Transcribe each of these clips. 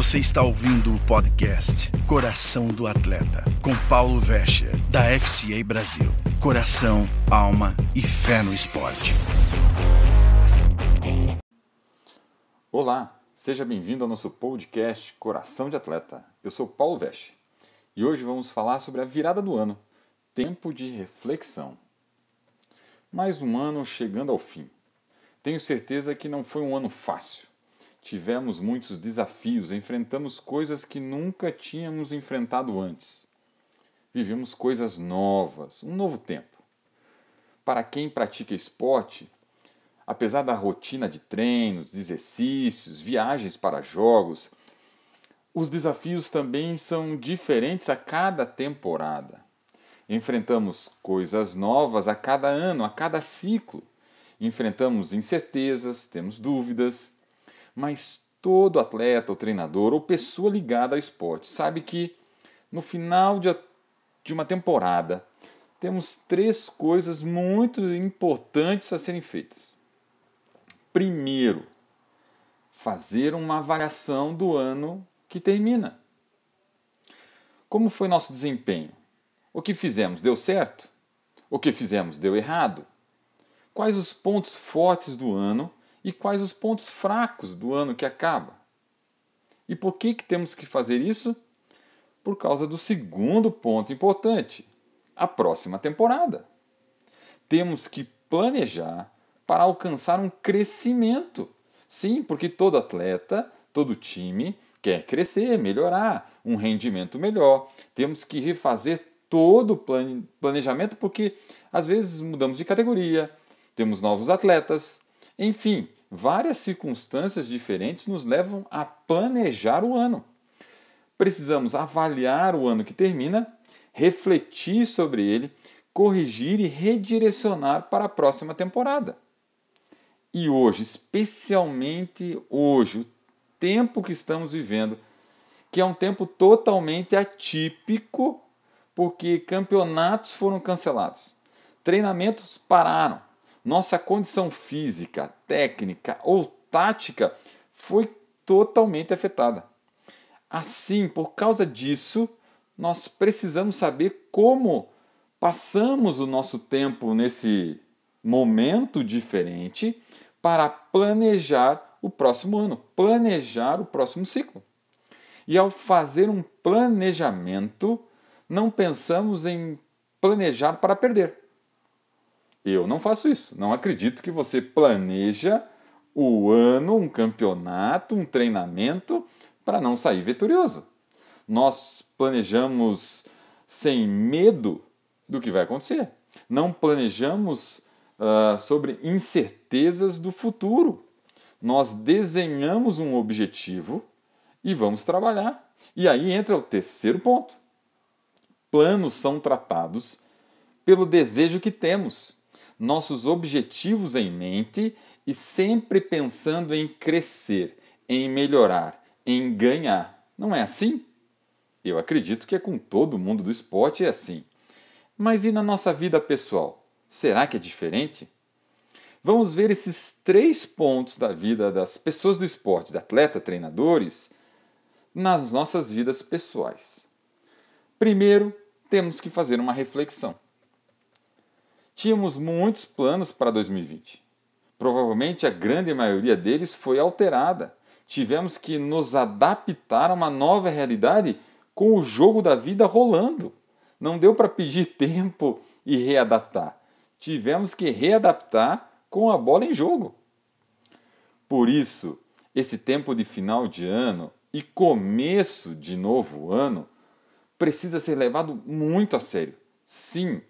Você está ouvindo o podcast Coração do Atleta, com Paulo Vescher, da FCA Brasil. Coração, alma e fé no esporte. Olá, seja bem-vindo ao nosso podcast Coração de Atleta. Eu sou Paulo Vescher e hoje vamos falar sobre a virada do ano, tempo de reflexão. Mais um ano chegando ao fim. Tenho certeza que não foi um ano fácil. Tivemos muitos desafios, enfrentamos coisas que nunca tínhamos enfrentado antes. Vivemos coisas novas, um novo tempo. Para quem pratica esporte, apesar da rotina de treinos, exercícios, viagens para jogos, os desafios também são diferentes a cada temporada. Enfrentamos coisas novas a cada ano, a cada ciclo. Enfrentamos incertezas, temos dúvidas, mas todo atleta ou treinador ou pessoa ligada ao esporte sabe que no final de, uma temporada temos três coisas muito importantes a serem feitas. Primeiro, fazer uma avaliação do ano que termina. Como foi nosso desempenho? O que fizemos deu certo? O que fizemos deu errado? Quais os pontos fortes do ano e quais os pontos fracos do ano que acaba? E por que, que temos que fazer isso? Por causa do segundo ponto importante, a próxima temporada. Temos que planejar para alcançar um crescimento. Sim, porque todo atleta, todo time quer crescer, melhorar, um rendimento melhor. Temos que refazer todo o planejamento, porque às vezes mudamos de categoria, temos novos atletas, enfim, várias circunstâncias diferentes nos levam a planejar o ano. Precisamos avaliar o ano que termina, refletir sobre ele, corrigir e redirecionar para a próxima temporada. E hoje, especialmente hoje, o tempo que estamos vivendo, que é um tempo totalmente atípico porque campeonatos foram cancelados, treinamentos pararam, nossa condição física, técnica ou tática foi totalmente afetada. Assim, por causa disso, nós precisamos saber como passamos o nosso tempo nesse momento diferente para planejar o próximo ano, planejar o próximo ciclo. E ao fazer um planejamento, não pensamos em planejar para perder. Eu não faço isso. Não acredito que você planeja o ano, um campeonato, um treinamento para não sair vitorioso. Nós planejamos sem medo do que vai acontecer. Não planejamos uh, sobre incertezas do futuro. Nós desenhamos um objetivo e vamos trabalhar. E aí entra o terceiro ponto planos são tratados pelo desejo que temos, nossos objetivos em mente e sempre pensando em crescer, em melhorar, em ganhar. Não é assim? Eu acredito que é com todo mundo do esporte é assim. Mas e na nossa vida pessoal? Será que é diferente? Vamos ver esses três pontos da vida das pessoas do esporte, de atleta, treinadores, nas nossas vidas pessoais. Primeiro, temos que fazer uma reflexão. Tínhamos muitos planos para 2020. Provavelmente a grande maioria deles foi alterada. Tivemos que nos adaptar a uma nova realidade com o jogo da vida rolando. Não deu para pedir tempo e readaptar. Tivemos que readaptar com a bola em jogo. Por isso, esse tempo de final de ano e começo de novo ano precisa ser levado muito a sério. Sim,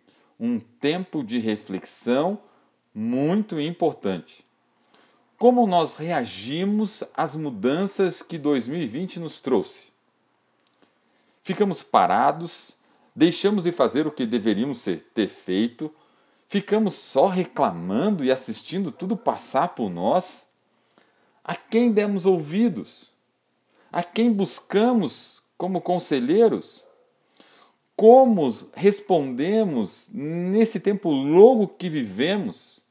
um tempo de reflexão muito importante. Como nós reagimos às mudanças que 2020 nos trouxe? Ficamos parados, deixamos de fazer o que deveríamos ter feito, ficamos só reclamando e assistindo tudo passar por nós? A quem demos ouvidos? a quem buscamos como conselheiros? Como respondemos nesse tempo longo que vivemos?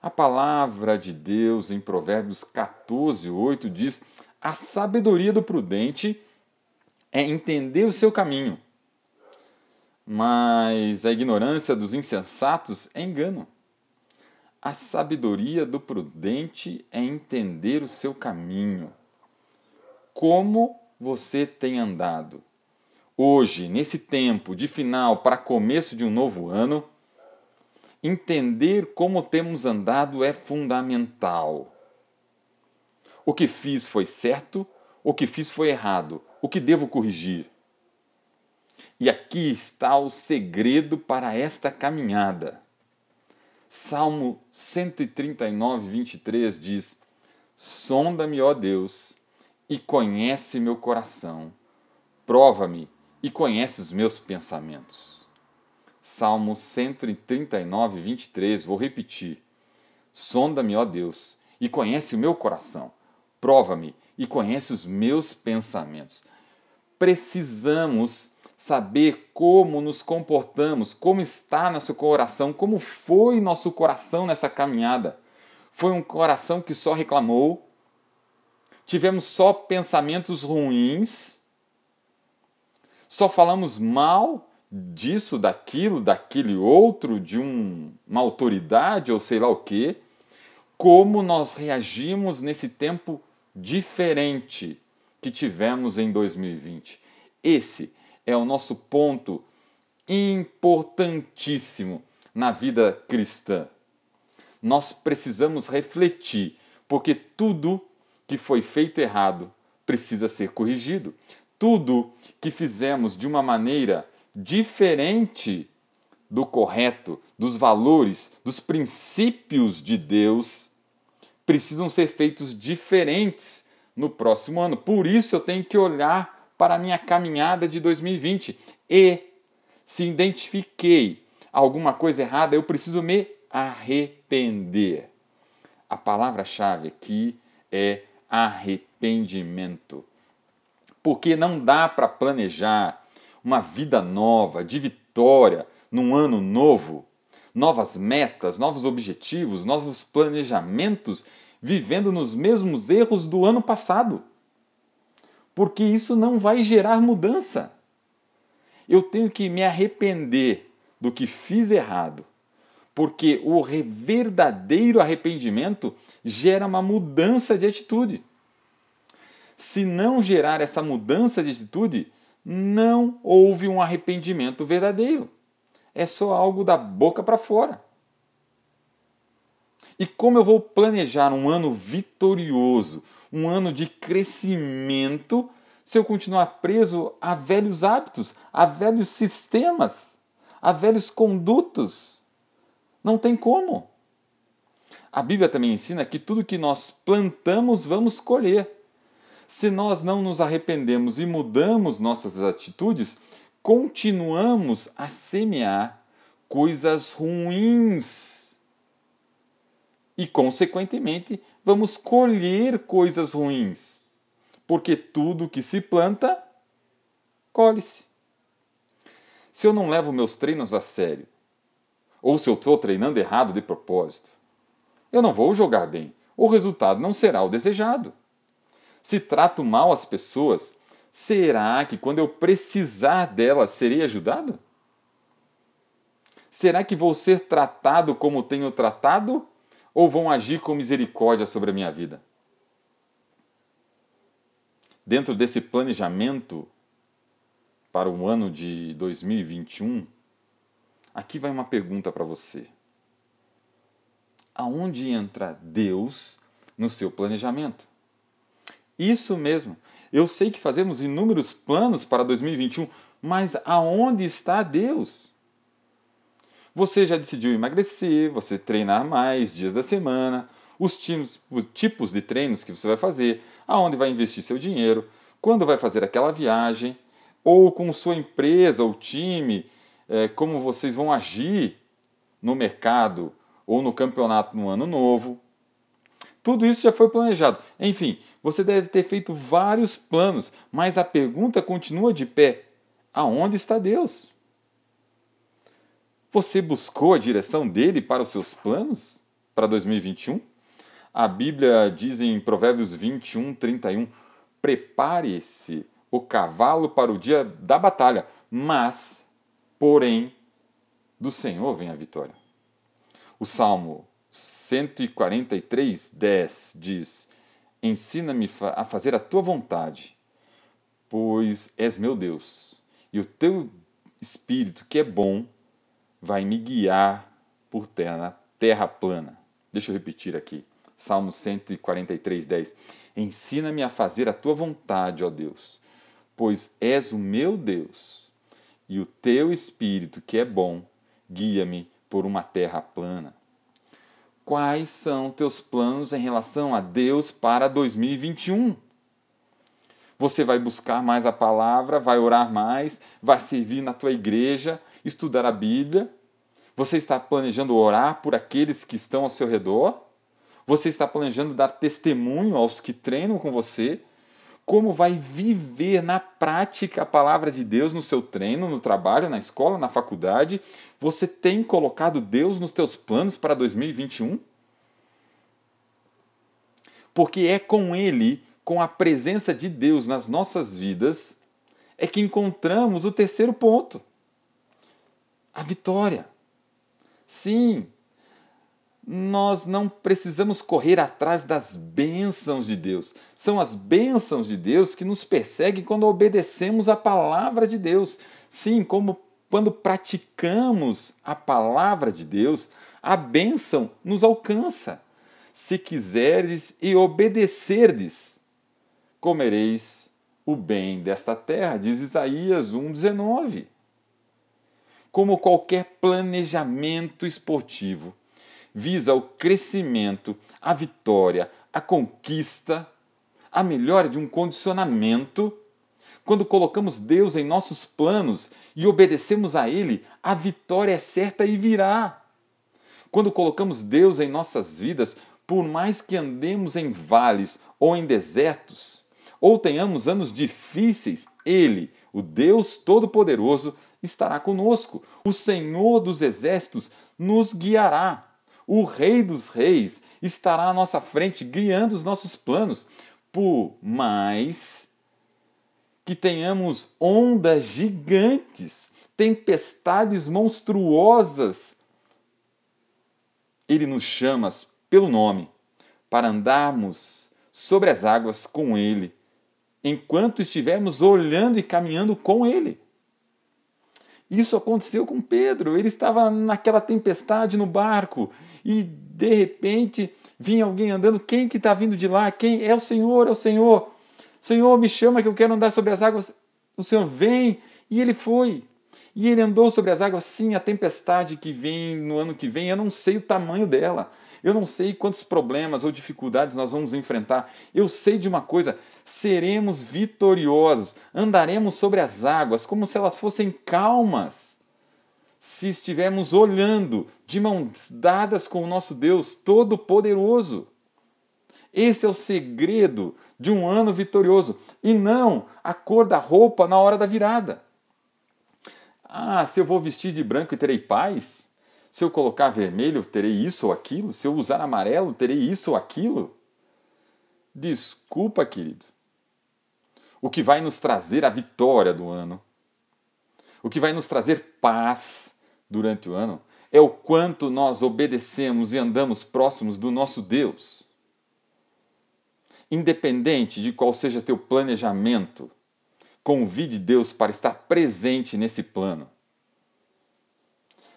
A palavra de Deus em Provérbios 14, 8 diz: A sabedoria do prudente é entender o seu caminho, mas a ignorância dos insensatos é engano. A sabedoria do prudente é entender o seu caminho. Como você tem andado? Hoje, nesse tempo de final para começo de um novo ano, entender como temos andado é fundamental. O que fiz foi certo, o que fiz foi errado, o que devo corrigir. E aqui está o segredo para esta caminhada. Salmo 139, 23 diz: Sonda-me, ó Deus, e conhece meu coração. Prova-me e conhece os meus pensamentos. Salmo 139, 23, vou repetir. Sonda-me, ó Deus, e conhece o meu coração. Prova-me e conhece os meus pensamentos. Precisamos saber como nos comportamos, como está nosso coração, como foi nosso coração nessa caminhada. Foi um coração que só reclamou? Tivemos só pensamentos ruins? Só falamos mal disso, daquilo, daquele outro, de um, uma autoridade ou sei lá o quê? Como nós reagimos nesse tempo diferente que tivemos em 2020? Esse é o nosso ponto importantíssimo na vida cristã. Nós precisamos refletir, porque tudo que foi feito errado precisa ser corrigido. Tudo que fizemos de uma maneira diferente do correto, dos valores, dos princípios de Deus, precisam ser feitos diferentes no próximo ano. Por isso eu tenho que olhar para a minha caminhada de 2020. E se identifiquei alguma coisa errada, eu preciso me arrepender. A palavra-chave aqui é arrependimento. Porque não dá para planejar uma vida nova, de vitória, num ano novo, novas metas, novos objetivos, novos planejamentos, vivendo nos mesmos erros do ano passado porque isso não vai gerar mudança. Eu tenho que me arrepender do que fiz errado, porque o verdadeiro arrependimento gera uma mudança de atitude. Se não gerar essa mudança de atitude, não houve um arrependimento verdadeiro. É só algo da boca para fora. E como eu vou planejar um ano vitorioso, um ano de crescimento se eu continuar preso a velhos hábitos, a velhos sistemas, a velhos condutos? Não tem como. A Bíblia também ensina que tudo que nós plantamos, vamos colher. Se nós não nos arrependemos e mudamos nossas atitudes, continuamos a semear coisas ruins e, consequentemente, vamos colher coisas ruins, porque tudo que se planta, colhe-se. Se eu não levo meus treinos a sério, ou se eu estou treinando errado de propósito, eu não vou jogar bem, o resultado não será o desejado. Se trato mal as pessoas, será que quando eu precisar delas serei ajudado? Será que vou ser tratado como tenho tratado ou vão agir com misericórdia sobre a minha vida? Dentro desse planejamento para o ano de 2021, aqui vai uma pergunta para você. Aonde entra Deus no seu planejamento? Isso mesmo. Eu sei que fazemos inúmeros planos para 2021, mas aonde está Deus? Você já decidiu emagrecer, você treinar mais dias da semana, os tipos, os tipos de treinos que você vai fazer, aonde vai investir seu dinheiro, quando vai fazer aquela viagem, ou com sua empresa ou time, é, como vocês vão agir no mercado ou no campeonato no ano novo. Tudo isso já foi planejado. Enfim, você deve ter feito vários planos, mas a pergunta continua de pé: aonde está Deus? Você buscou a direção dele para os seus planos para 2021? A Bíblia diz em Provérbios 21, 31: prepare-se o cavalo para o dia da batalha, mas, porém, do Senhor vem a vitória. O Salmo 143, 10 diz: Ensina-me a fazer a tua vontade, pois és meu Deus, e o teu espírito, que é bom, vai me guiar por terra, terra plana. Deixa eu repetir aqui. Salmo 143, 10. Ensina-me a fazer a tua vontade, ó Deus, pois és o meu Deus, e o teu espírito, que é bom, guia-me por uma terra plana. Quais são teus planos em relação a Deus para 2021? Você vai buscar mais a palavra, vai orar mais, vai servir na tua igreja, estudar a Bíblia? Você está planejando orar por aqueles que estão ao seu redor? Você está planejando dar testemunho aos que treinam com você? Como vai viver na prática a palavra de Deus no seu treino, no trabalho, na escola, na faculdade? Você tem colocado Deus nos teus planos para 2021? Porque é com Ele com a presença de Deus nas nossas vidas, é que encontramos o terceiro ponto: a vitória. Sim, nós não precisamos correr atrás das bênçãos de Deus. São as bênçãos de Deus que nos perseguem quando obedecemos a palavra de Deus. Sim, como quando praticamos a palavra de Deus, a bênção nos alcança. Se quiseres e obedecerdes, comereis o bem desta terra, diz Isaías 1,19. Como qualquer planejamento esportivo, visa o crescimento, a vitória, a conquista, a melhora de um condicionamento. Quando colocamos Deus em nossos planos e obedecemos a Ele, a vitória é certa e virá. Quando colocamos Deus em nossas vidas, por mais que andemos em vales ou em desertos, ou tenhamos anos difíceis, Ele, o Deus Todo-Poderoso, estará conosco. O Senhor dos Exércitos nos guiará. O Rei dos Reis estará à nossa frente, guiando os nossos planos. Por mais que tenhamos ondas gigantes, tempestades monstruosas, Ele nos chama pelo nome para andarmos sobre as águas com Ele enquanto estivermos olhando e caminhando com Ele. Isso aconteceu com Pedro. Ele estava naquela tempestade no barco e de repente vinha alguém andando. Quem que está vindo de lá? Quem é o Senhor? É o Senhor. Senhor, me chama que eu quero andar sobre as águas. O Senhor vem e ele foi. E ele andou sobre as águas. Sim, a tempestade que vem no ano que vem, eu não sei o tamanho dela. Eu não sei quantos problemas ou dificuldades nós vamos enfrentar. Eu sei de uma coisa: seremos vitoriosos, andaremos sobre as águas como se elas fossem calmas. Se estivermos olhando de mãos dadas com o nosso Deus Todo-Poderoso. Esse é o segredo de um ano vitorioso e não a cor da roupa na hora da virada. Ah, se eu vou vestir de branco e terei paz? Se eu colocar vermelho, terei isso ou aquilo? Se eu usar amarelo, terei isso ou aquilo? Desculpa, querido. O que vai nos trazer a vitória do ano, o que vai nos trazer paz durante o ano, é o quanto nós obedecemos e andamos próximos do nosso Deus. Independente de qual seja teu planejamento, convide Deus para estar presente nesse plano.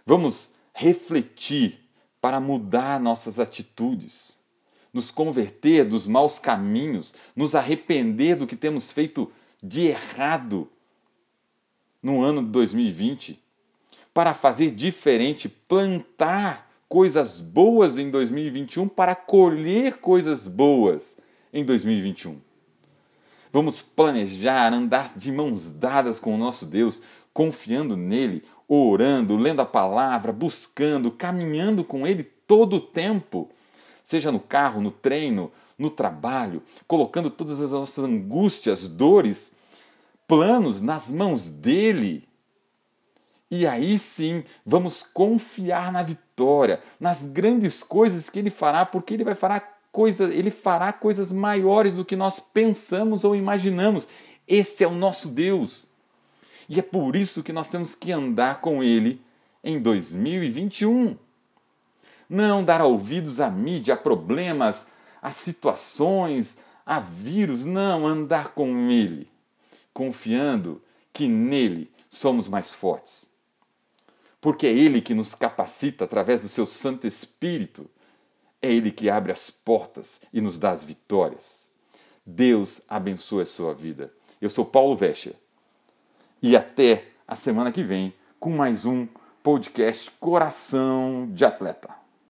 Vamos refletir para mudar nossas atitudes, nos converter dos maus caminhos, nos arrepender do que temos feito de errado no ano de 2020, para fazer diferente, plantar coisas boas em 2021 para colher coisas boas em 2021. Vamos planejar, andar de mãos dadas com o nosso Deus, confiando nele, orando, lendo a palavra, buscando, caminhando com Ele todo o tempo, seja no carro, no treino, no trabalho, colocando todas as nossas angústias, dores, planos nas mãos dele. E aí sim, vamos confiar na vitória, nas grandes coisas que ele fará, porque ele vai fará ele fará coisas maiores do que nós pensamos ou imaginamos. Esse é o nosso Deus. E é por isso que nós temos que andar com ele em 2021. Não dar ouvidos à mídia, a problemas, a situações, a vírus, não andar com ele, confiando que nele somos mais fortes. Porque é ele que nos capacita através do seu Santo Espírito. É ele que abre as portas e nos dá as vitórias. Deus abençoe a sua vida. Eu sou Paulo Vescher. E até a semana que vem com mais um podcast Coração de Atleta.